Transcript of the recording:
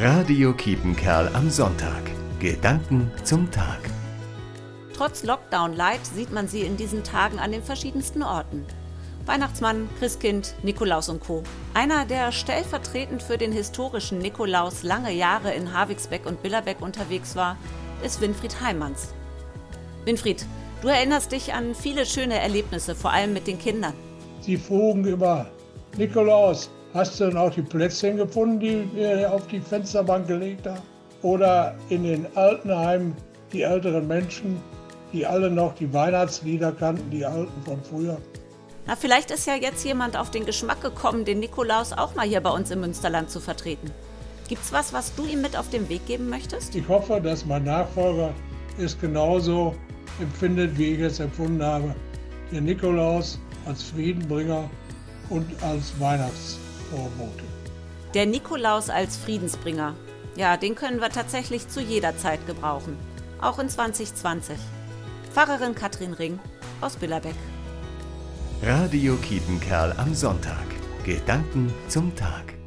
Radio Kiepenkerl am Sonntag. Gedanken zum Tag. Trotz Lockdown Light sieht man sie in diesen Tagen an den verschiedensten Orten. Weihnachtsmann, Christkind, Nikolaus und Co. Einer, der stellvertretend für den historischen Nikolaus lange Jahre in Havigsbeck und Billerbeck unterwegs war, ist Winfried Heimanns. Winfried, du erinnerst dich an viele schöne Erlebnisse, vor allem mit den Kindern. Sie frugen immer, Nikolaus, hast du denn auch die Plätzchen gefunden, die wir auf die Fensterbank gelegt haben? Oder in den Altenheimen die älteren Menschen, die alle noch die Weihnachtslieder kannten, die alten von früher. Na, vielleicht ist ja jetzt jemand auf den Geschmack gekommen, den Nikolaus auch mal hier bei uns im Münsterland zu vertreten. Gibt's was, was du ihm mit auf den Weg geben möchtest? Ich hoffe, dass mein Nachfolger es genauso empfindet, wie ich es empfunden habe. Der Nikolaus als Friedenbringer und als Weihnachtsvorbote. Der Nikolaus als Friedensbringer. Ja, den können wir tatsächlich zu jeder Zeit gebrauchen. Auch in 2020. Pfarrerin Katrin Ring aus Billerbeck. Radio Kiepenkerl am Sonntag. Gedanken zum Tag.